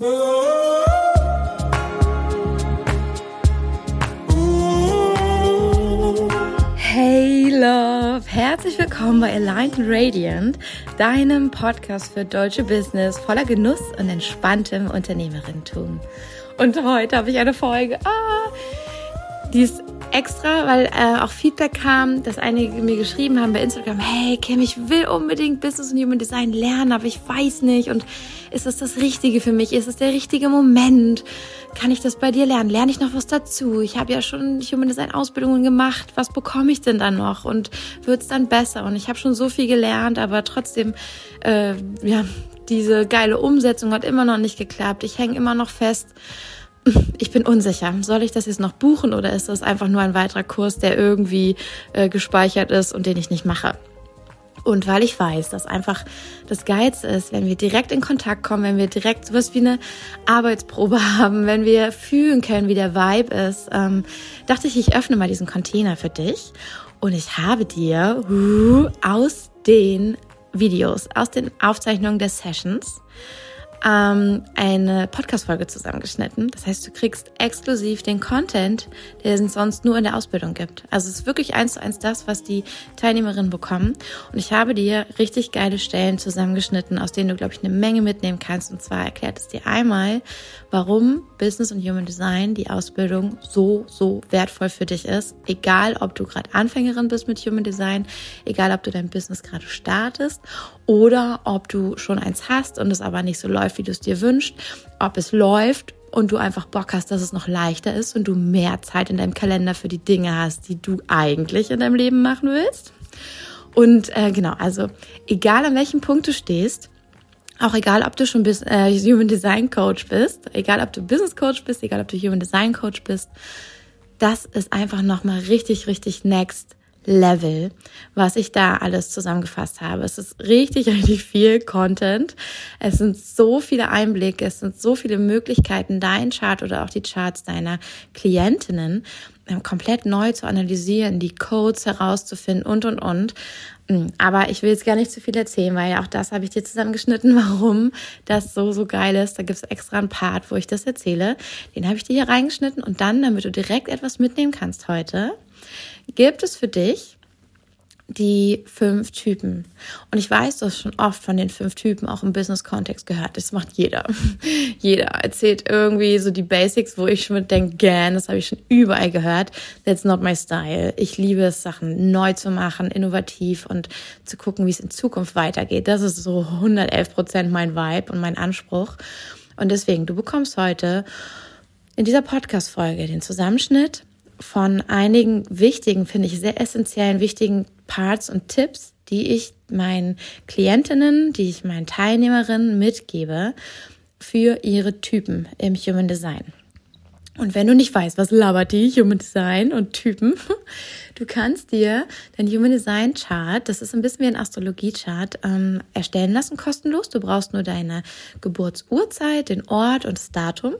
Hey Love, herzlich willkommen bei Aligned Radiant, deinem Podcast für deutsche Business voller Genuss und entspanntem Unternehmerinnentum. Und heute habe ich eine Folge, ah, die ist extra, weil äh, auch Feedback kam, dass einige mir geschrieben haben bei Instagram, hey Kim, ich will unbedingt Business und Human Design lernen, aber ich weiß nicht. Und ist das das Richtige für mich? Ist es der richtige Moment? Kann ich das bei dir lernen? Lerne ich noch was dazu? Ich habe ja schon Human Design Ausbildungen gemacht. Was bekomme ich denn dann noch? Und wird es dann besser? Und ich habe schon so viel gelernt, aber trotzdem, äh, ja, diese geile Umsetzung hat immer noch nicht geklappt. Ich hänge immer noch fest ich bin unsicher. Soll ich das jetzt noch buchen oder ist das einfach nur ein weiterer Kurs, der irgendwie äh, gespeichert ist und den ich nicht mache? Und weil ich weiß, dass einfach das Geiz ist, wenn wir direkt in Kontakt kommen, wenn wir direkt sowas wie eine Arbeitsprobe haben, wenn wir fühlen können, wie der Vibe ist, ähm, dachte ich, ich öffne mal diesen Container für dich. Und ich habe dir uh, aus den Videos, aus den Aufzeichnungen der Sessions, ähm, eine Podcast-Folge zusammengeschnitten. Das heißt, du kriegst exklusiv den Content, der es sonst nur in der Ausbildung gibt. Also es ist wirklich eins zu eins das, was die Teilnehmerinnen bekommen. Und ich habe dir richtig geile Stellen zusammengeschnitten, aus denen du, glaube ich, eine Menge mitnehmen kannst. Und zwar erklärt es dir einmal, warum Business und Human Design, die Ausbildung, so, so wertvoll für dich ist. Egal, ob du gerade Anfängerin bist mit Human Design, egal, ob du dein Business gerade startest oder ob du schon eins hast und es aber nicht so läuft, wie du es dir wünschst, ob es läuft und du einfach Bock hast, dass es noch leichter ist und du mehr Zeit in deinem Kalender für die Dinge hast, die du eigentlich in deinem Leben machen willst. Und äh, genau, also egal an welchem Punkt du stehst, auch egal, ob du schon bis, äh, Human Design Coach bist, egal, ob du Business Coach bist, egal, ob du Human Design Coach bist, das ist einfach nochmal richtig, richtig next Level, was ich da alles zusammengefasst habe. Es ist richtig, richtig viel Content. Es sind so viele Einblicke, es sind so viele Möglichkeiten, dein Chart oder auch die Charts deiner Klientinnen ähm, komplett neu zu analysieren, die Codes herauszufinden und, und, und. Hm, aber ich will jetzt gar nicht zu viel erzählen, weil ja auch das habe ich dir zusammengeschnitten, warum das so, so geil ist. Da gibt es extra einen Part, wo ich das erzähle. Den habe ich dir hier reingeschnitten und dann, damit du direkt etwas mitnehmen kannst heute, gibt es für dich die fünf Typen. Und ich weiß, du hast schon oft von den fünf Typen auch im Business-Kontext gehört. Das macht jeder. jeder erzählt irgendwie so die Basics, wo ich schon mit denke, gern, das habe ich schon überall gehört. That's not my style. Ich liebe es, Sachen neu zu machen, innovativ und zu gucken, wie es in Zukunft weitergeht. Das ist so 111 Prozent mein Vibe und mein Anspruch. Und deswegen, du bekommst heute in dieser Podcast-Folge den Zusammenschnitt von einigen wichtigen, finde ich sehr essentiellen, wichtigen Parts und Tipps, die ich meinen Klientinnen, die ich meinen Teilnehmerinnen mitgebe für ihre Typen im Human Design. Und wenn du nicht weißt, was labert die Human Design und Typen, du kannst dir dein Human Design Chart, das ist ein bisschen wie ein Astrologie Chart, ähm, erstellen lassen, kostenlos. Du brauchst nur deine Geburtsurzeit, den Ort und das Datum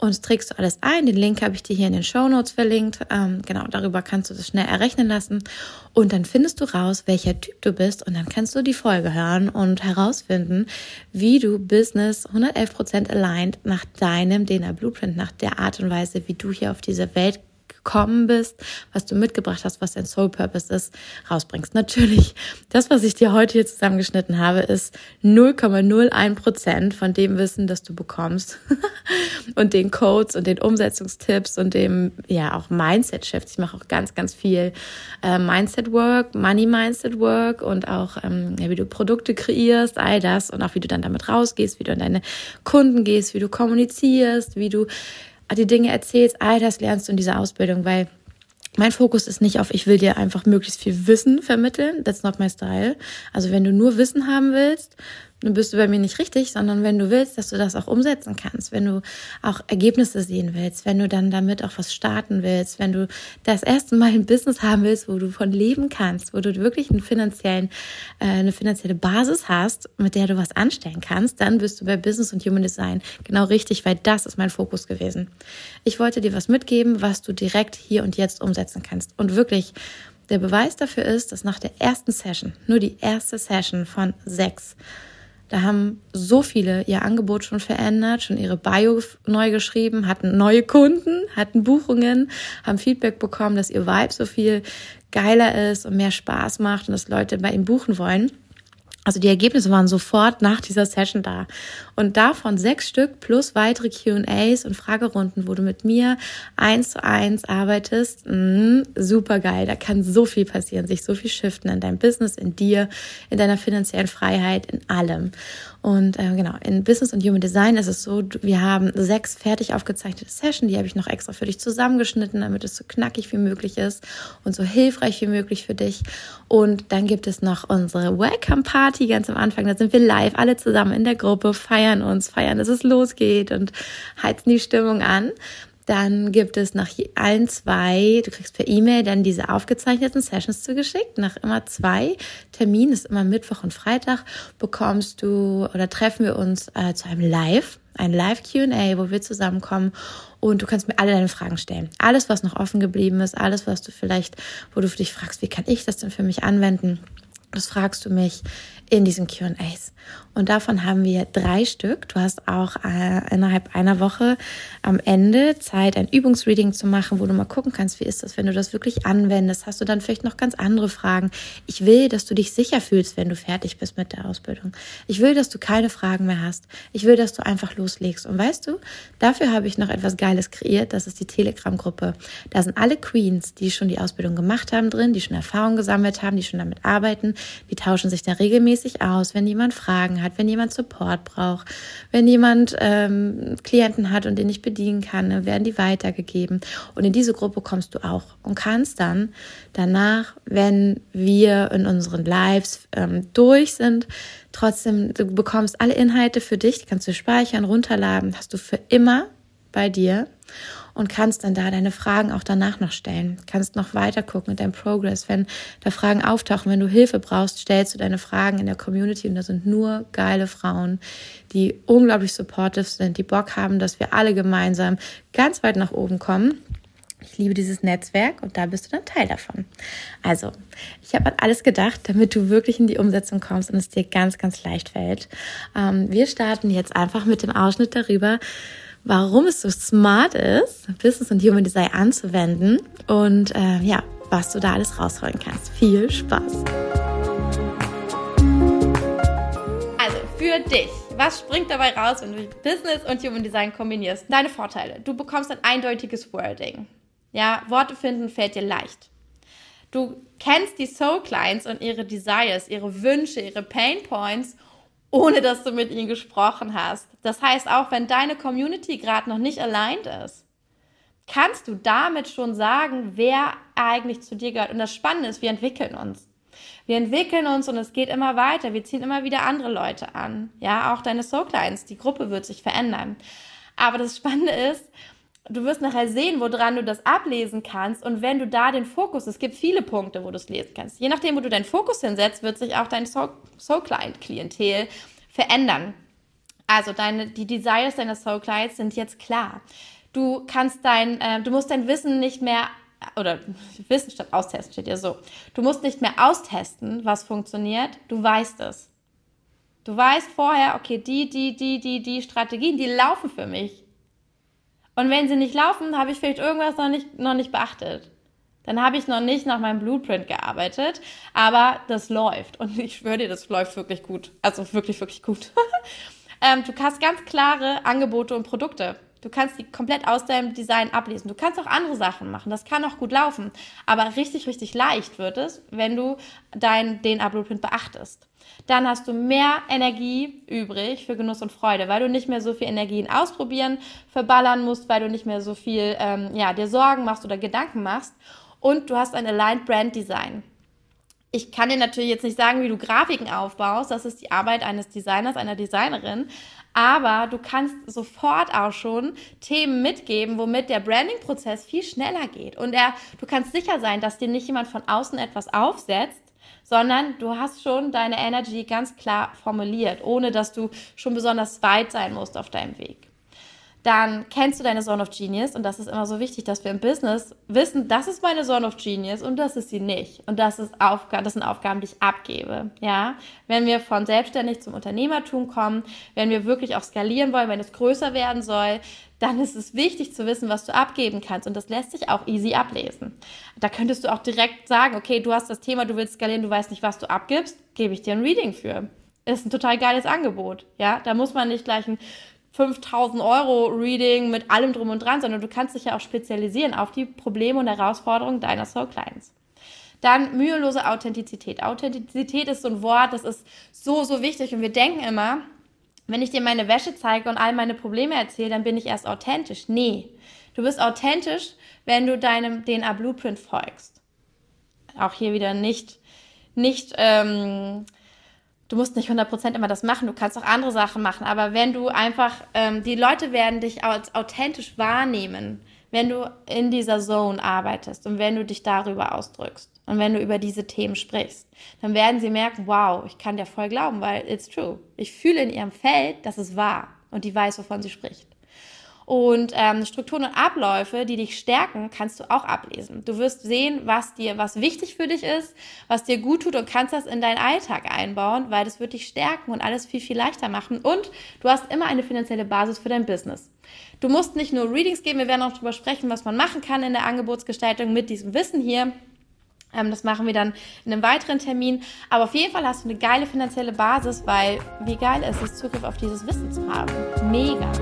und trägst du alles ein. Den Link habe ich dir hier in den Show Notes verlinkt. Ähm, genau, darüber kannst du das schnell errechnen lassen. Und dann findest du raus, welcher Typ du bist. Und dann kannst du die Folge hören und herausfinden, wie du Business 111% aligned nach deinem DNA Blueprint, nach der Art und Weise, wie du hier auf diese Welt gekommen bist, was du mitgebracht hast, was dein Soul Purpose ist, rausbringst. Natürlich, das, was ich dir heute hier zusammengeschnitten habe, ist 0,01 Prozent von dem Wissen, das du bekommst und den Codes und den Umsetzungstipps und dem, ja, auch Mindset-Shifts. Ich mache auch ganz, ganz viel äh, Mindset-Work, Money-Mindset-Work und auch, ähm, ja, wie du Produkte kreierst, all das und auch wie du dann damit rausgehst, wie du an deine Kunden gehst, wie du kommunizierst, wie du die Dinge erzählst, all das lernst du in dieser Ausbildung, weil mein Fokus ist nicht auf, ich will dir einfach möglichst viel Wissen vermitteln. That's not my style. Also wenn du nur Wissen haben willst, dann bist du bei mir nicht richtig, sondern wenn du willst, dass du das auch umsetzen kannst, wenn du auch Ergebnisse sehen willst, wenn du dann damit auch was starten willst, wenn du das erste Mal ein Business haben willst, wo du von leben kannst, wo du wirklich einen finanziellen, äh, eine finanzielle Basis hast, mit der du was anstellen kannst, dann bist du bei Business und Human Design genau richtig, weil das ist mein Fokus gewesen. Ich wollte dir was mitgeben, was du direkt hier und jetzt umsetzen kannst und wirklich der Beweis dafür ist, dass nach der ersten Session, nur die erste Session von sechs, Da haben so viele ihr Angebot schon verändert, schon ihre Bio neu geschrieben, hatten neue Kunden, hatten Buchungen, haben Feedback bekommen, dass ihr Vibe so viel geiler ist und mehr Spaß macht und dass Leute bei ihm buchen wollen. Also die Ergebnisse waren sofort nach dieser Session da. Und davon sechs Stück plus weitere QAs und Fragerunden, wo du mit mir eins zu eins arbeitest. Mh, super geil. Da kann so viel passieren, sich so viel shiften in deinem Business, in dir, in deiner finanziellen Freiheit, in allem. Und äh, genau, in Business und Human Design ist es so, wir haben sechs fertig aufgezeichnete Sessions, die habe ich noch extra für dich zusammengeschnitten, damit es so knackig wie möglich ist und so hilfreich wie möglich für dich. Und dann gibt es noch unsere Welcome Party ganz am Anfang. Da sind wir live, alle zusammen in der Gruppe, feiern uns, feiern, dass es losgeht und heizen die Stimmung an. Dann gibt es nach allen zwei, du kriegst per E-Mail dann diese aufgezeichneten Sessions zugeschickt. Nach immer zwei Terminen, ist immer Mittwoch und Freitag, bekommst du oder treffen wir uns äh, zu einem Live, ein Live QA, wo wir zusammenkommen und du kannst mir alle deine Fragen stellen. Alles, was noch offen geblieben ist, alles, was du vielleicht, wo du dich fragst, wie kann ich das denn für mich anwenden? Das fragst du mich in diesen QAs. Und davon haben wir drei Stück. Du hast auch äh, innerhalb einer Woche am Ende Zeit, ein Übungsreading zu machen, wo du mal gucken kannst, wie ist das, wenn du das wirklich anwendest. Hast du dann vielleicht noch ganz andere Fragen. Ich will, dass du dich sicher fühlst, wenn du fertig bist mit der Ausbildung. Ich will, dass du keine Fragen mehr hast. Ich will, dass du einfach loslegst. Und weißt du, dafür habe ich noch etwas Geiles kreiert. Das ist die Telegram-Gruppe. Da sind alle Queens, die schon die Ausbildung gemacht haben, drin, die schon Erfahrung gesammelt haben, die schon damit arbeiten. Die tauschen sich da regelmäßig aus, wenn jemand Fragen hat, wenn jemand Support braucht, wenn jemand ähm, Klienten hat und den ich bedienen kann, dann werden die weitergegeben. Und in diese Gruppe kommst du auch und kannst dann danach, wenn wir in unseren Lives ähm, durch sind, trotzdem, du bekommst alle Inhalte für dich, kannst du speichern, runterladen, hast du für immer bei dir und kannst dann da deine Fragen auch danach noch stellen. Kannst noch weiter gucken mit deinem Progress. Wenn da Fragen auftauchen, wenn du Hilfe brauchst, stellst du deine Fragen in der Community und da sind nur geile Frauen, die unglaublich supportive sind, die Bock haben, dass wir alle gemeinsam ganz weit nach oben kommen. Ich liebe dieses Netzwerk und da bist du dann Teil davon. Also, ich habe an alles gedacht, damit du wirklich in die Umsetzung kommst und es dir ganz, ganz leicht fällt. Ähm, wir starten jetzt einfach mit dem Ausschnitt darüber, warum es so smart ist, Business und Human Design anzuwenden und äh, ja, was du da alles rausholen kannst. Viel Spaß! Also für dich, was springt dabei raus, wenn du Business und Human Design kombinierst? Deine Vorteile. Du bekommst ein eindeutiges Wording. Ja, Worte finden fällt dir leicht. Du kennst die Soul Clients und ihre Desires, ihre Wünsche, ihre Pain Points ohne dass du mit ihnen gesprochen hast. Das heißt, auch wenn deine Community gerade noch nicht aligned ist, kannst du damit schon sagen, wer eigentlich zu dir gehört. Und das Spannende ist, wir entwickeln uns. Wir entwickeln uns und es geht immer weiter. Wir ziehen immer wieder andere Leute an. Ja, auch deine Soul Clients, die Gruppe wird sich verändern. Aber das Spannende ist, du wirst nachher sehen, woran du das ablesen kannst. Und wenn du da den Fokus, es gibt viele Punkte, wo du es lesen kannst. Je nachdem, wo du deinen Fokus hinsetzt, wird sich auch dein Soul-Client-Klientel verändern. Also deine, die Desires deiner Soul-Clients sind jetzt klar. Du kannst dein, äh, du musst dein Wissen nicht mehr oder Wissen statt austesten steht ja so. Du musst nicht mehr austesten, was funktioniert. Du weißt es. Du weißt vorher, okay, die, die, die, die, die Strategien, die laufen für mich. Und wenn sie nicht laufen, habe ich vielleicht irgendwas noch nicht, noch nicht beachtet. Dann habe ich noch nicht nach meinem Blueprint gearbeitet, aber das läuft. Und ich schwöre dir, das läuft wirklich gut. Also wirklich, wirklich gut. ähm, du hast ganz klare Angebote und Produkte. Du kannst die komplett aus deinem Design ablesen. Du kannst auch andere Sachen machen. Das kann auch gut laufen. Aber richtig, richtig leicht wird es, wenn du dein DNA-Blueprint beachtest. Dann hast du mehr Energie übrig für Genuss und Freude, weil du nicht mehr so viel Energien ausprobieren, verballern musst, weil du nicht mehr so viel ähm, ja, dir Sorgen machst oder Gedanken machst. Und du hast ein Aligned Brand Design. Ich kann dir natürlich jetzt nicht sagen, wie du Grafiken aufbaust. Das ist die Arbeit eines Designers, einer Designerin aber du kannst sofort auch schon Themen mitgeben, womit der Branding-Prozess viel schneller geht. Und er, du kannst sicher sein, dass dir nicht jemand von außen etwas aufsetzt, sondern du hast schon deine Energy ganz klar formuliert, ohne dass du schon besonders weit sein musst auf deinem Weg. Dann kennst du deine Zone of Genius und das ist immer so wichtig, dass wir im Business wissen, das ist meine Zone of Genius und das ist sie nicht und das ist Aufgabe, das sind Aufgaben, die ich abgebe, ja. Wenn wir von selbstständig zum Unternehmertum kommen, wenn wir wirklich auch skalieren wollen, wenn es größer werden soll, dann ist es wichtig zu wissen, was du abgeben kannst und das lässt sich auch easy ablesen. Da könntest du auch direkt sagen, okay, du hast das Thema, du willst skalieren, du weißt nicht, was du abgibst, gebe ich dir ein Reading für. Ist ein total geiles Angebot, ja. Da muss man nicht gleich ein 5000 Euro Reading mit allem drum und dran, sondern du kannst dich ja auch spezialisieren auf die Probleme und Herausforderungen deiner Soul Clients. Dann mühelose Authentizität. Authentizität ist so ein Wort, das ist so, so wichtig und wir denken immer, wenn ich dir meine Wäsche zeige und all meine Probleme erzähle, dann bin ich erst authentisch. Nee, du bist authentisch, wenn du deinem DNA Blueprint folgst. Auch hier wieder nicht, nicht ähm, du musst nicht 100% immer das machen, du kannst auch andere Sachen machen, aber wenn du einfach, ähm, die Leute werden dich als authentisch wahrnehmen, wenn du in dieser Zone arbeitest und wenn du dich darüber ausdrückst und wenn du über diese Themen sprichst, dann werden sie merken, wow, ich kann dir voll glauben, weil it's true. Ich fühle in ihrem Feld, dass es wahr und die weiß, wovon sie spricht. Und ähm, Strukturen und Abläufe, die dich stärken, kannst du auch ablesen. Du wirst sehen, was dir, was wichtig für dich ist, was dir gut tut und kannst das in deinen Alltag einbauen, weil das wird dich stärken und alles viel, viel leichter machen. Und du hast immer eine finanzielle Basis für dein Business. Du musst nicht nur Readings geben, wir werden auch darüber sprechen, was man machen kann in der Angebotsgestaltung mit diesem Wissen hier. Ähm, das machen wir dann in einem weiteren Termin. Aber auf jeden Fall hast du eine geile finanzielle Basis, weil wie geil ist es, Zugriff auf dieses Wissen zu haben. Mega.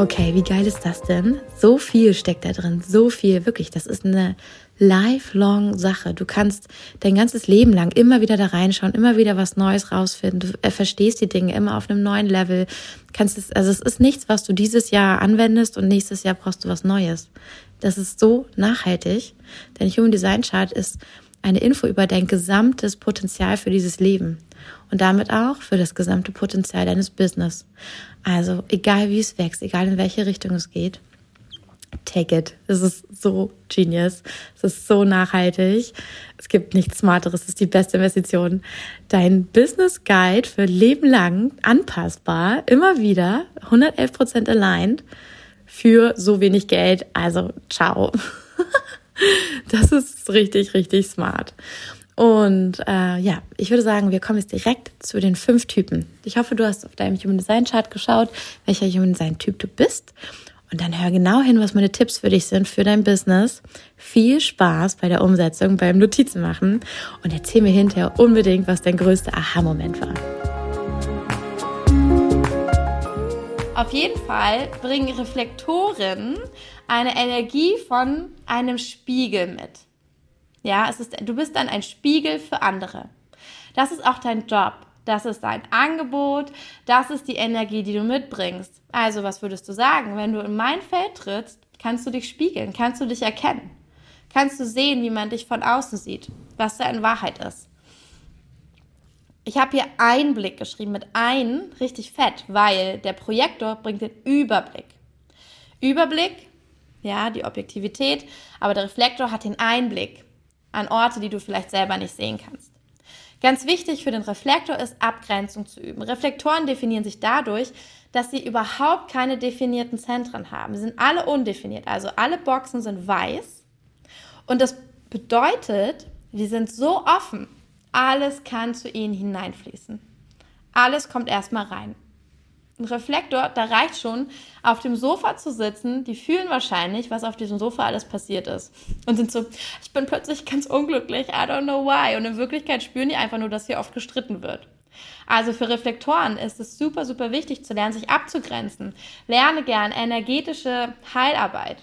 Okay, wie geil ist das denn? So viel steckt da drin, so viel, wirklich. Das ist eine lifelong Sache. Du kannst dein ganzes Leben lang immer wieder da reinschauen, immer wieder was Neues rausfinden. Du verstehst die Dinge immer auf einem neuen Level. Kannst es, also es ist nichts, was du dieses Jahr anwendest und nächstes Jahr brauchst du was Neues. Das ist so nachhaltig. Dein Human Design Chart ist eine Info über dein gesamtes Potenzial für dieses Leben und damit auch für das gesamte Potenzial deines Business. Also egal wie es wächst, egal in welche Richtung es geht, take it. Es ist so genius. Es ist so nachhaltig. Es gibt nichts Smarteres. Es ist die beste Investition. Dein Business Guide für Leben lang anpassbar, immer wieder 111 Prozent aligned für so wenig Geld. Also ciao. Das ist richtig, richtig smart. Und äh, ja, ich würde sagen, wir kommen jetzt direkt zu den fünf Typen. Ich hoffe, du hast auf deinem Human Design Chart geschaut, welcher Human Design Typ du bist. Und dann hör genau hin, was meine Tipps für dich sind für dein Business. Viel Spaß bei der Umsetzung, beim Notizen machen und erzähl mir hinterher unbedingt, was dein größter Aha-Moment war. Auf jeden Fall bringen Reflektoren eine Energie von einem Spiegel mit. Ja, es ist, du bist dann ein Spiegel für andere. Das ist auch dein Job. Das ist dein Angebot. Das ist die Energie, die du mitbringst. Also, was würdest du sagen? Wenn du in mein Feld trittst, kannst du dich spiegeln, kannst du dich erkennen. Kannst du sehen, wie man dich von außen sieht, was da in Wahrheit ist. Ich habe hier Einblick geschrieben mit ein, richtig fett, weil der Projektor bringt den Überblick. Überblick, ja, die Objektivität, aber der Reflektor hat den Einblick an Orte, die du vielleicht selber nicht sehen kannst. Ganz wichtig für den Reflektor ist Abgrenzung zu üben. Reflektoren definieren sich dadurch, dass sie überhaupt keine definierten Zentren haben. Sie sind alle undefiniert, also alle Boxen sind weiß. Und das bedeutet, die sind so offen, alles kann zu ihnen hineinfließen. Alles kommt erstmal rein ein Reflektor, da reicht schon, auf dem Sofa zu sitzen. Die fühlen wahrscheinlich, was auf diesem Sofa alles passiert ist. Und sind so, ich bin plötzlich ganz unglücklich, I don't know why. Und in Wirklichkeit spüren die einfach nur, dass hier oft gestritten wird. Also für Reflektoren ist es super, super wichtig zu lernen, sich abzugrenzen. Lerne gern energetische Heilarbeit.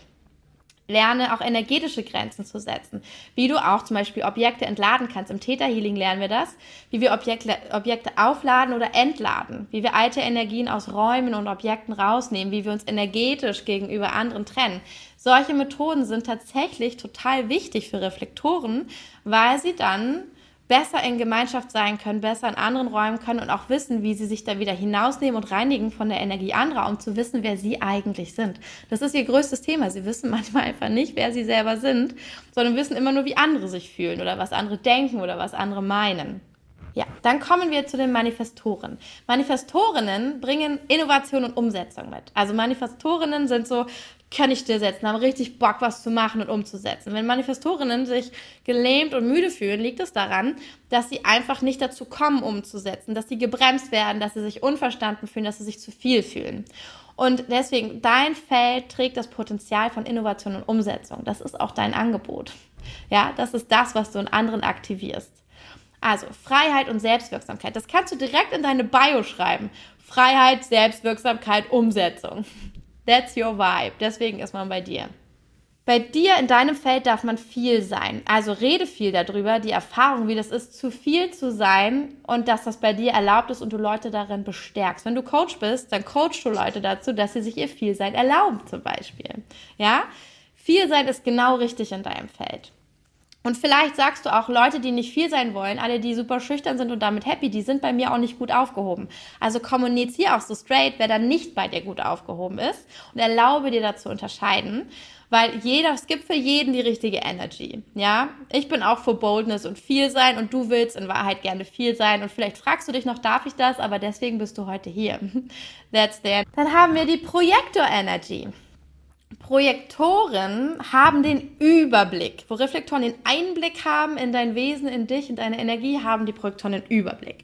Lerne auch energetische Grenzen zu setzen. Wie du auch zum Beispiel Objekte entladen kannst. Im Theta Healing lernen wir das. Wie wir Objekte, Objekte aufladen oder entladen. Wie wir alte Energien aus Räumen und Objekten rausnehmen. Wie wir uns energetisch gegenüber anderen trennen. Solche Methoden sind tatsächlich total wichtig für Reflektoren, weil sie dann besser in Gemeinschaft sein können, besser in anderen Räumen können und auch wissen, wie sie sich da wieder hinausnehmen und reinigen von der Energie anderer, um zu wissen, wer sie eigentlich sind. Das ist ihr größtes Thema. Sie wissen manchmal einfach nicht, wer sie selber sind, sondern wissen immer nur, wie andere sich fühlen oder was andere denken oder was andere meinen. ja, dann kommen wir zu den Manifestoren. Manifestorinnen bringen Innovation und Umsetzung mit. Also Manifestorinnen sind so, kann ich dir setzen, haben richtig Bock, was zu machen und umzusetzen. Wenn Manifestorinnen sich gelähmt und müde fühlen, liegt es daran, dass sie einfach nicht dazu kommen, umzusetzen, dass sie gebremst werden, dass sie sich unverstanden fühlen, dass sie sich zu viel fühlen. Und deswegen, dein Feld trägt das Potenzial von Innovation und Umsetzung. Das ist auch dein Angebot. Ja, das ist das, was du in anderen aktivierst. Also Freiheit und Selbstwirksamkeit. Das kannst du direkt in deine Bio schreiben. Freiheit, Selbstwirksamkeit, Umsetzung. That's your vibe. Deswegen ist man bei dir. Bei dir in deinem Feld darf man viel sein. Also rede viel darüber, die Erfahrung, wie das ist, zu viel zu sein und dass das bei dir erlaubt ist und du Leute darin bestärkst. Wenn du Coach bist, dann coachst du Leute dazu, dass sie sich ihr Vielsein erlauben, zum Beispiel. Ja? Viel sein ist genau richtig in deinem Feld. Und vielleicht sagst du auch, Leute, die nicht viel sein wollen, alle, die super schüchtern sind und damit happy, die sind bei mir auch nicht gut aufgehoben. Also kommuniziere auch so straight, wer dann nicht bei dir gut aufgehoben ist und erlaube dir dazu unterscheiden, weil jeder, es gibt für jeden die richtige Energy. Ja, ich bin auch für Boldness und viel sein und du willst in Wahrheit gerne viel sein und vielleicht fragst du dich noch, darf ich das? Aber deswegen bist du heute hier. That's there. Dann haben wir die Projektor Energy. Projektoren haben den Überblick. Wo Reflektoren den Einblick haben in dein Wesen, in dich, in deine Energie, haben die Projektoren den Überblick.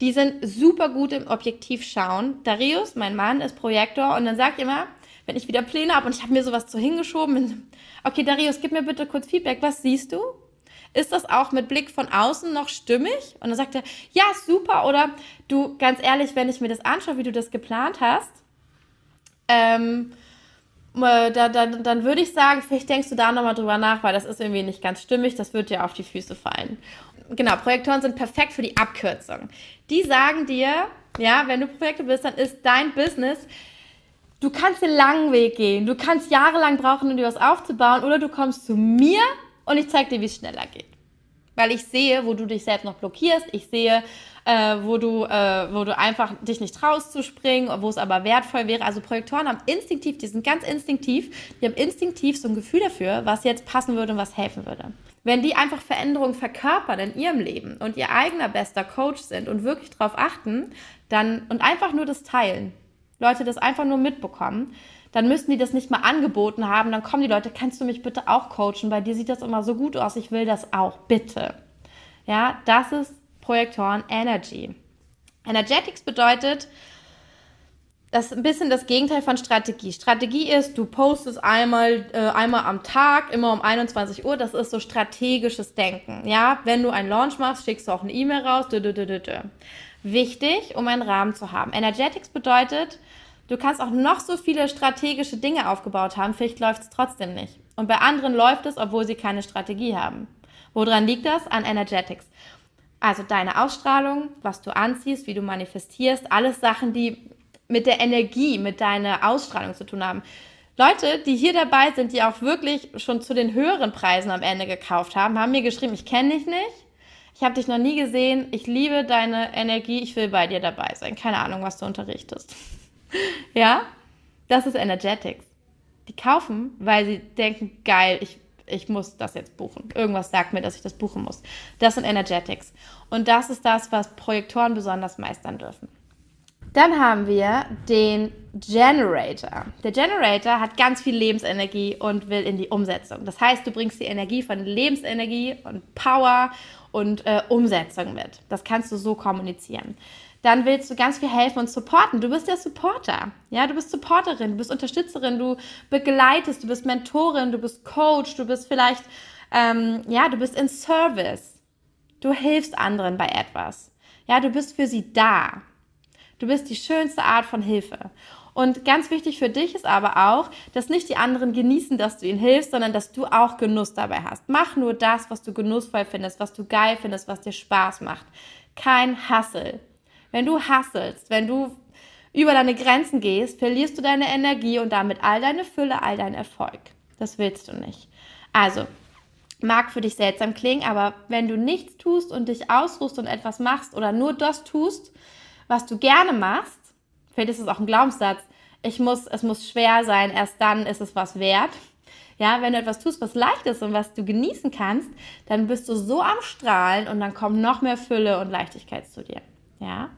Die sind super gut im Objektiv schauen. Darius, mein Mann, ist Projektor und dann sagt immer, wenn ich wieder Pläne habe und ich habe mir sowas so hingeschoben, okay, Darius, gib mir bitte kurz Feedback. Was siehst du? Ist das auch mit Blick von außen noch stimmig? Und dann sagt er, ja, super. Oder du, ganz ehrlich, wenn ich mir das anschaue, wie du das geplant hast, ähm, äh, da, da, dann würde ich sagen, vielleicht denkst du da nochmal drüber nach, weil das ist irgendwie nicht ganz stimmig, das wird dir auf die Füße fallen. Genau, Projektoren sind perfekt für die Abkürzung. Die sagen dir, ja, wenn du Projekte bist, dann ist dein Business, du kannst den langen Weg gehen, du kannst jahrelang brauchen, um dir was aufzubauen, oder du kommst zu mir und ich zeige dir, wie es schneller geht. Weil ich sehe, wo du dich selbst noch blockierst, ich sehe, äh, wo, du, äh, wo du einfach dich nicht traust zu springen, wo es aber wertvoll wäre. Also Projektoren haben instinktiv, die sind ganz instinktiv, die haben instinktiv so ein Gefühl dafür, was jetzt passen würde und was helfen würde. Wenn die einfach Veränderungen verkörpern in ihrem Leben und ihr eigener bester Coach sind und wirklich darauf achten, dann und einfach nur das teilen, Leute das einfach nur mitbekommen, dann müssten die das nicht mal angeboten haben. Dann kommen die Leute, kannst du mich bitte auch coachen? Bei dir sieht das immer so gut aus, ich will das auch, bitte. Ja, das ist Projektoren Energy. Energetics bedeutet, das ist ein bisschen das Gegenteil von Strategie. Strategie ist, du postest einmal, äh, einmal am Tag, immer um 21 Uhr. Das ist so strategisches Denken. Ja, wenn du einen Launch machst, schickst du auch eine E-Mail raus. Dö, dö, dö, dö, dö. Wichtig, um einen Rahmen zu haben. Energetics bedeutet, du kannst auch noch so viele strategische Dinge aufgebaut haben, vielleicht läuft es trotzdem nicht. Und bei anderen läuft es, obwohl sie keine Strategie haben. Woran liegt das? An Energetics. Also deine Ausstrahlung, was du anziehst, wie du manifestierst, alles Sachen, die mit der Energie, mit deiner Ausstrahlung zu tun haben. Leute, die hier dabei sind, die auch wirklich schon zu den höheren Preisen am Ende gekauft haben, haben mir geschrieben, ich kenne dich nicht, ich habe dich noch nie gesehen, ich liebe deine Energie, ich will bei dir dabei sein. Keine Ahnung, was du unterrichtest. Ja, das ist Energetics. Die kaufen, weil sie denken, geil, ich ich muss das jetzt buchen. Irgendwas sagt mir, dass ich das buchen muss. Das sind Energetics. Und das ist das, was Projektoren besonders meistern dürfen. Dann haben wir den Generator. Der Generator hat ganz viel Lebensenergie und will in die Umsetzung. Das heißt, du bringst die Energie von Lebensenergie und Power und äh, Umsetzung mit. Das kannst du so kommunizieren dann willst du ganz viel helfen und supporten. Du bist der Supporter. Ja, du bist Supporterin, du bist Unterstützerin, du begleitest, du bist Mentorin, du bist Coach, du bist vielleicht, ähm, ja, du bist in Service. Du hilfst anderen bei etwas. Ja, du bist für sie da. Du bist die schönste Art von Hilfe. Und ganz wichtig für dich ist aber auch, dass nicht die anderen genießen, dass du ihnen hilfst, sondern dass du auch Genuss dabei hast. Mach nur das, was du genussvoll findest, was du geil findest, was dir Spaß macht. Kein Hassel. Wenn du hasselst, wenn du über deine Grenzen gehst, verlierst du deine Energie und damit all deine Fülle, all dein Erfolg. Das willst du nicht. Also, mag für dich seltsam klingen, aber wenn du nichts tust und dich ausruhst und etwas machst oder nur das tust, was du gerne machst, vielleicht ist es auch ein Glaubenssatz, ich muss, es muss schwer sein, erst dann ist es was wert. Ja, wenn du etwas tust, was leicht ist und was du genießen kannst, dann bist du so am Strahlen und dann kommt noch mehr Fülle und Leichtigkeit zu dir. Ja.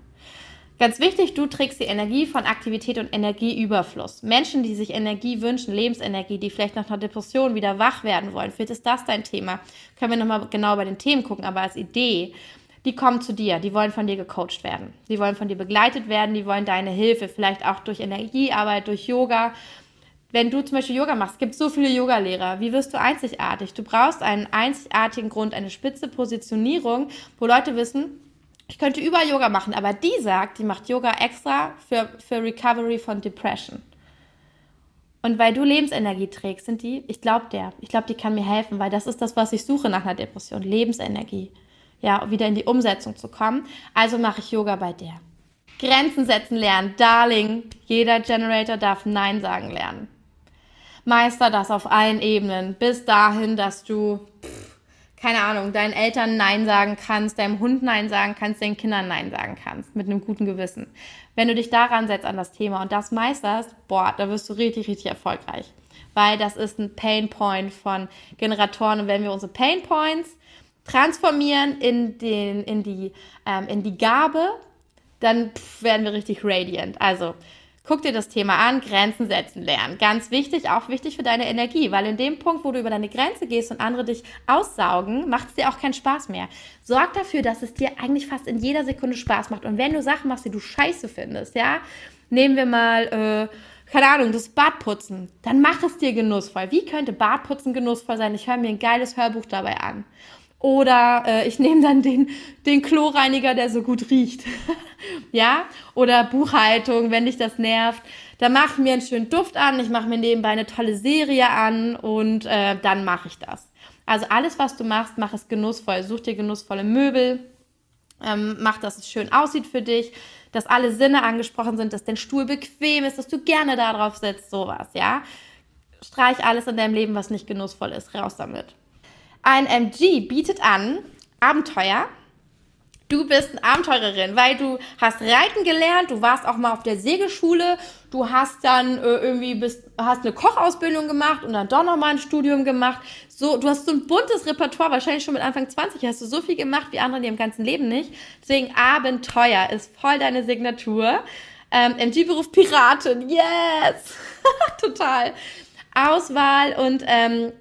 Ganz wichtig, du trägst die Energie von Aktivität und Energieüberfluss. Menschen, die sich Energie wünschen, Lebensenergie, die vielleicht nach einer Depression wieder wach werden wollen, vielleicht ist das dein Thema. Können wir nochmal genau bei den Themen gucken, aber als Idee, die kommen zu dir, die wollen von dir gecoacht werden. Die wollen von dir begleitet werden, die wollen deine Hilfe, vielleicht auch durch Energiearbeit, durch Yoga wenn du zum Beispiel Yoga machst, es gibt so viele Yogalehrer. Wie wirst du einzigartig? Du brauchst einen einzigartigen Grund, eine spitze Positionierung, wo Leute wissen, ich könnte überall Yoga machen, aber die sagt, die macht Yoga extra für, für Recovery von Depression. Und weil du Lebensenergie trägst, sind die, ich glaube der, ich glaube, die kann mir helfen, weil das ist das, was ich suche nach einer Depression, Lebensenergie. Ja, wieder in die Umsetzung zu kommen. Also mache ich Yoga bei der. Grenzen setzen lernen, Darling. Jeder Generator darf Nein sagen lernen. Meister das auf allen Ebenen, bis dahin, dass du, keine Ahnung, deinen Eltern Nein sagen kannst, deinem Hund Nein sagen kannst, deinen Kindern Nein sagen kannst, mit einem guten Gewissen. Wenn du dich daran setzt an das Thema und das meisterst, boah, da wirst du richtig, richtig erfolgreich. Weil das ist ein Pain Point von Generatoren und wenn wir unsere Pain Points transformieren in, den, in, die, ähm, in die Gabe, dann pff, werden wir richtig radiant. Also Guck dir das Thema an, Grenzen setzen lernen. Ganz wichtig, auch wichtig für deine Energie, weil in dem Punkt, wo du über deine Grenze gehst und andere dich aussaugen, macht es dir auch keinen Spaß mehr. Sorg dafür, dass es dir eigentlich fast in jeder Sekunde Spaß macht. Und wenn du Sachen machst, die du scheiße findest, ja, nehmen wir mal, äh, keine Ahnung, das Badputzen, dann mach es dir genussvoll. Wie könnte Badputzen genussvoll sein? Ich höre mir ein geiles Hörbuch dabei an. Oder äh, ich nehme dann den, den Kloreiniger, der so gut riecht. ja? Oder Buchhaltung, wenn dich das nervt. Da mache ich mir einen schönen Duft an, ich mache mir nebenbei eine tolle Serie an und äh, dann mache ich das. Also alles, was du machst, mach es genussvoll. Such dir genussvolle Möbel, ähm, mach, dass es schön aussieht für dich, dass alle Sinne angesprochen sind, dass dein Stuhl bequem ist, dass du gerne da drauf sitzt, sowas, ja. Streich alles in deinem Leben, was nicht genussvoll ist, raus damit. Ein MG bietet an Abenteuer. Du bist eine Abenteurerin, weil du hast Reiten gelernt, du warst auch mal auf der Segelschule, du hast dann äh, irgendwie bist, hast eine Kochausbildung gemacht und dann doch noch mal ein Studium gemacht. So, du hast so ein buntes Repertoire, wahrscheinlich schon mit Anfang 20 hast du so viel gemacht wie andere in ihrem ganzen Leben nicht. Deswegen Abenteuer ist voll deine Signatur. Ähm, MG-Beruf Piratin, yes! Total. Auswahl und ähm,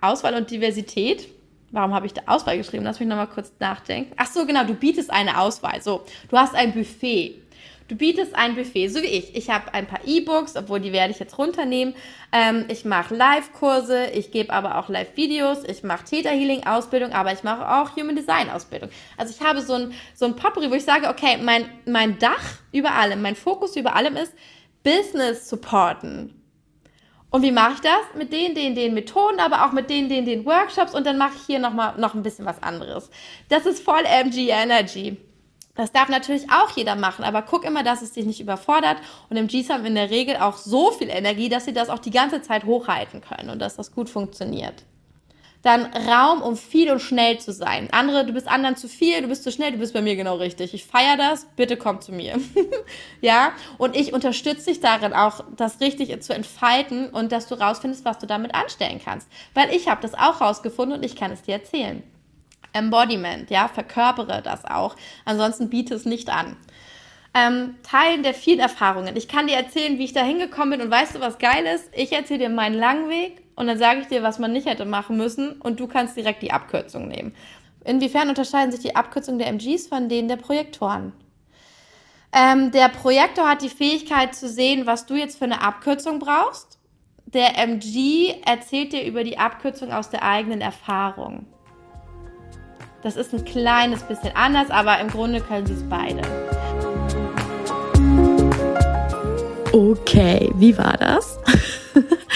Auswahl und Diversität. Warum habe ich da Auswahl geschrieben? Lass mich nochmal kurz nachdenken. Ach so, genau, du bietest eine Auswahl. So, du hast ein Buffet. Du bietest ein Buffet, so wie ich. Ich habe ein paar E-Books, obwohl die werde ich jetzt runternehmen. Ähm, ich mache Live-Kurse, ich gebe aber auch Live-Videos, ich mache Theta Healing-Ausbildung, aber ich mache auch Human Design-Ausbildung. Also ich habe so ein, so ein Potpourri, wo ich sage, okay, mein, mein Dach über allem, mein Fokus über allem ist Business supporten. Und wie mache ich das? Mit den, den, den Methoden, aber auch mit den, den, den Workshops und dann mache ich hier nochmal noch ein bisschen was anderes. Das ist voll MG Energy. Das darf natürlich auch jeder machen, aber guck immer, dass es dich nicht überfordert. Und MGs haben in der Regel auch so viel Energie, dass sie das auch die ganze Zeit hochhalten können und dass das gut funktioniert dann Raum, um viel und schnell zu sein. Andere, du bist anderen zu viel, du bist zu schnell, du bist bei mir genau richtig. Ich feiere das, bitte komm zu mir. ja, und ich unterstütze dich darin auch, das richtig zu entfalten und dass du rausfindest, was du damit anstellen kannst. Weil ich habe das auch rausgefunden und ich kann es dir erzählen. Embodiment, ja, verkörpere das auch. Ansonsten biete es nicht an. Ähm, Teilen der vielen Erfahrungen. Ich kann dir erzählen, wie ich da hingekommen bin und weißt du, was geil ist? Ich erzähle dir meinen langen Weg und dann sage ich dir, was man nicht hätte machen müssen und du kannst direkt die Abkürzung nehmen. Inwiefern unterscheiden sich die Abkürzungen der MGs von denen der Projektoren? Ähm, der Projektor hat die Fähigkeit zu sehen, was du jetzt für eine Abkürzung brauchst. Der MG erzählt dir über die Abkürzung aus der eigenen Erfahrung. Das ist ein kleines bisschen anders, aber im Grunde können sie es beide. Okay, wie war das?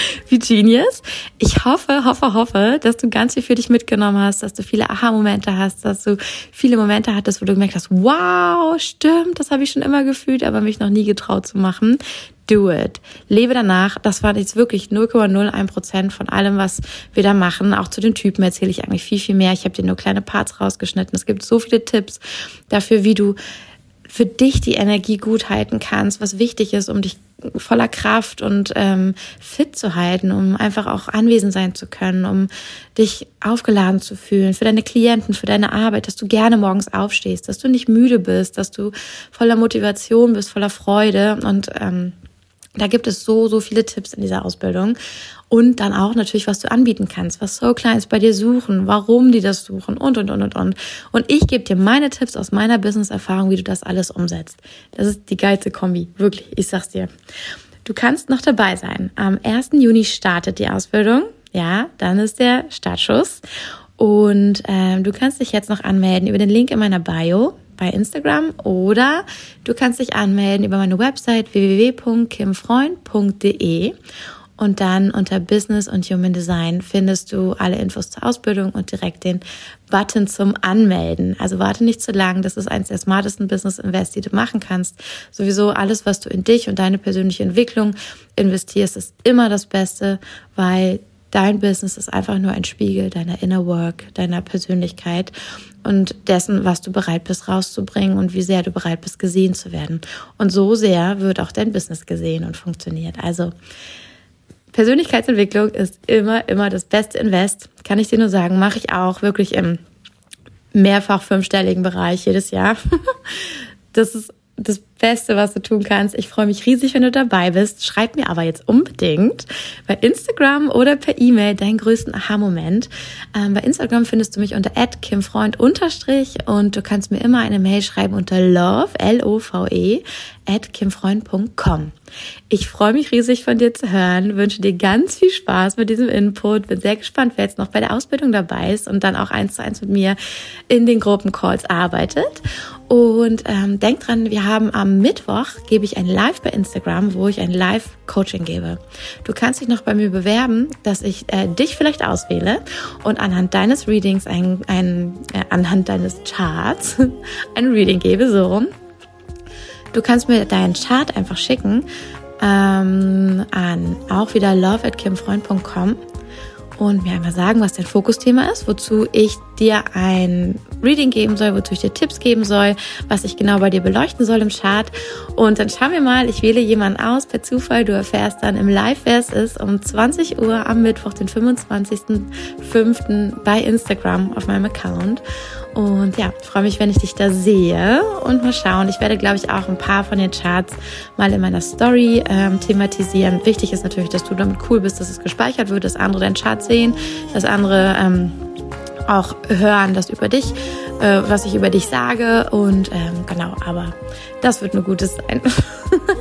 wie Genius. Ich hoffe, hoffe, hoffe, dass du ganz viel für dich mitgenommen hast, dass du viele Aha-Momente hast, dass du viele Momente hattest, wo du gemerkt hast, wow, stimmt, das habe ich schon immer gefühlt, aber mich noch nie getraut zu machen. Do it. Lebe danach. Das war jetzt wirklich 0,01 Prozent von allem, was wir da machen. Auch zu den Typen erzähle ich eigentlich viel, viel mehr. Ich habe dir nur kleine Parts rausgeschnitten. Es gibt so viele Tipps dafür, wie du für dich die Energie gut halten kannst, was wichtig ist, um dich voller Kraft und ähm, fit zu halten, um einfach auch anwesend sein zu können, um dich aufgeladen zu fühlen für deine Klienten, für deine Arbeit, dass du gerne morgens aufstehst, dass du nicht müde bist, dass du voller Motivation bist, voller Freude und ähm, da gibt es so, so viele Tipps in dieser Ausbildung. Und dann auch natürlich, was du anbieten kannst, was So Clients bei dir suchen, warum die das suchen und, und, und, und, und. Und ich gebe dir meine Tipps aus meiner Business-Erfahrung, wie du das alles umsetzt. Das ist die geilste Kombi. Wirklich, ich sag's dir. Du kannst noch dabei sein. Am 1. Juni startet die Ausbildung. Ja, dann ist der Startschuss. Und ähm, du kannst dich jetzt noch anmelden über den Link in meiner Bio bei Instagram oder du kannst dich anmelden über meine Website www.kimfreund.de und dann unter Business und Human Design findest du alle Infos zur Ausbildung und direkt den Button zum Anmelden. Also warte nicht zu lang. Das ist eines der smartesten Business Invest, die du machen kannst. Sowieso alles, was du in dich und deine persönliche Entwicklung investierst, ist immer das Beste, weil dein Business ist einfach nur ein Spiegel deiner Inner Work, deiner Persönlichkeit und dessen, was du bereit bist rauszubringen und wie sehr du bereit bist gesehen zu werden. Und so sehr wird auch dein Business gesehen und funktioniert. Also Persönlichkeitsentwicklung ist immer, immer das beste Invest. Kann ich dir nur sagen, mache ich auch wirklich im mehrfach fünfstelligen Bereich jedes Jahr. Das ist das Beste, was du tun kannst. Ich freue mich riesig, wenn du dabei bist. Schreib mir aber jetzt unbedingt bei Instagram oder per E-Mail deinen größten Aha-Moment. Ähm, bei Instagram findest du mich unter @kimfreund und du kannst mir immer eine Mail schreiben unter love l o v e at kimfreund.com. Ich freue mich riesig von dir zu hören, wünsche dir ganz viel Spaß mit diesem Input, bin sehr gespannt, wer jetzt noch bei der Ausbildung dabei ist und dann auch eins zu eins mit mir in den Gruppencalls arbeitet. Und ähm, denk dran, wir haben am Mittwoch, gebe ich ein Live bei Instagram, wo ich ein Live-Coaching gebe. Du kannst dich noch bei mir bewerben, dass ich äh, dich vielleicht auswähle und anhand deines Readings, ein, ein, äh, anhand deines Charts ein Reading gebe, so rum. Du kannst mir deinen Chart einfach schicken ähm, an auch wieder love at kimfreund.com und mir einmal sagen, was dein Fokusthema ist, wozu ich dir ein Reading geben soll, wozu ich dir Tipps geben soll, was ich genau bei dir beleuchten soll im Chart. Und dann schauen wir mal, ich wähle jemanden aus per Zufall. Du erfährst dann im Live, wer es ist, um 20 Uhr am Mittwoch, den 25.05. bei Instagram auf meinem Account. Und ja, freue mich, wenn ich dich da sehe und mal schauen. Ich werde, glaube ich, auch ein paar von den Charts mal in meiner Story ähm, thematisieren. Wichtig ist natürlich, dass du damit cool bist, dass es gespeichert wird, dass andere deinen Chart sehen, dass andere ähm, auch hören, das über dich, äh, was ich über dich sage. Und ähm, genau, aber das wird nur Gutes sein.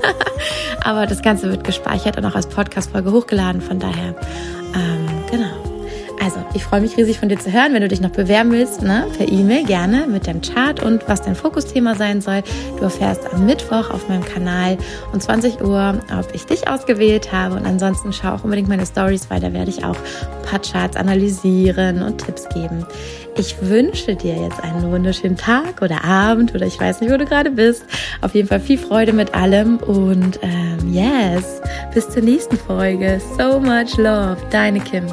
aber das Ganze wird gespeichert und auch als Podcast-Folge hochgeladen. Von daher. Also, ich freue mich riesig von dir zu hören. Wenn du dich noch bewerben willst, ne, per E-Mail gerne mit deinem Chart und was dein Fokusthema sein soll. Du erfährst am Mittwoch auf meinem Kanal um 20 Uhr, ob ich dich ausgewählt habe. Und ansonsten schau auch unbedingt meine Stories, weil da werde ich auch ein paar Charts analysieren und Tipps geben. Ich wünsche dir jetzt einen wunderschönen Tag oder Abend oder ich weiß nicht, wo du gerade bist. Auf jeden Fall viel Freude mit allem und ähm, yes, bis zur nächsten Folge. So much love, deine Kim.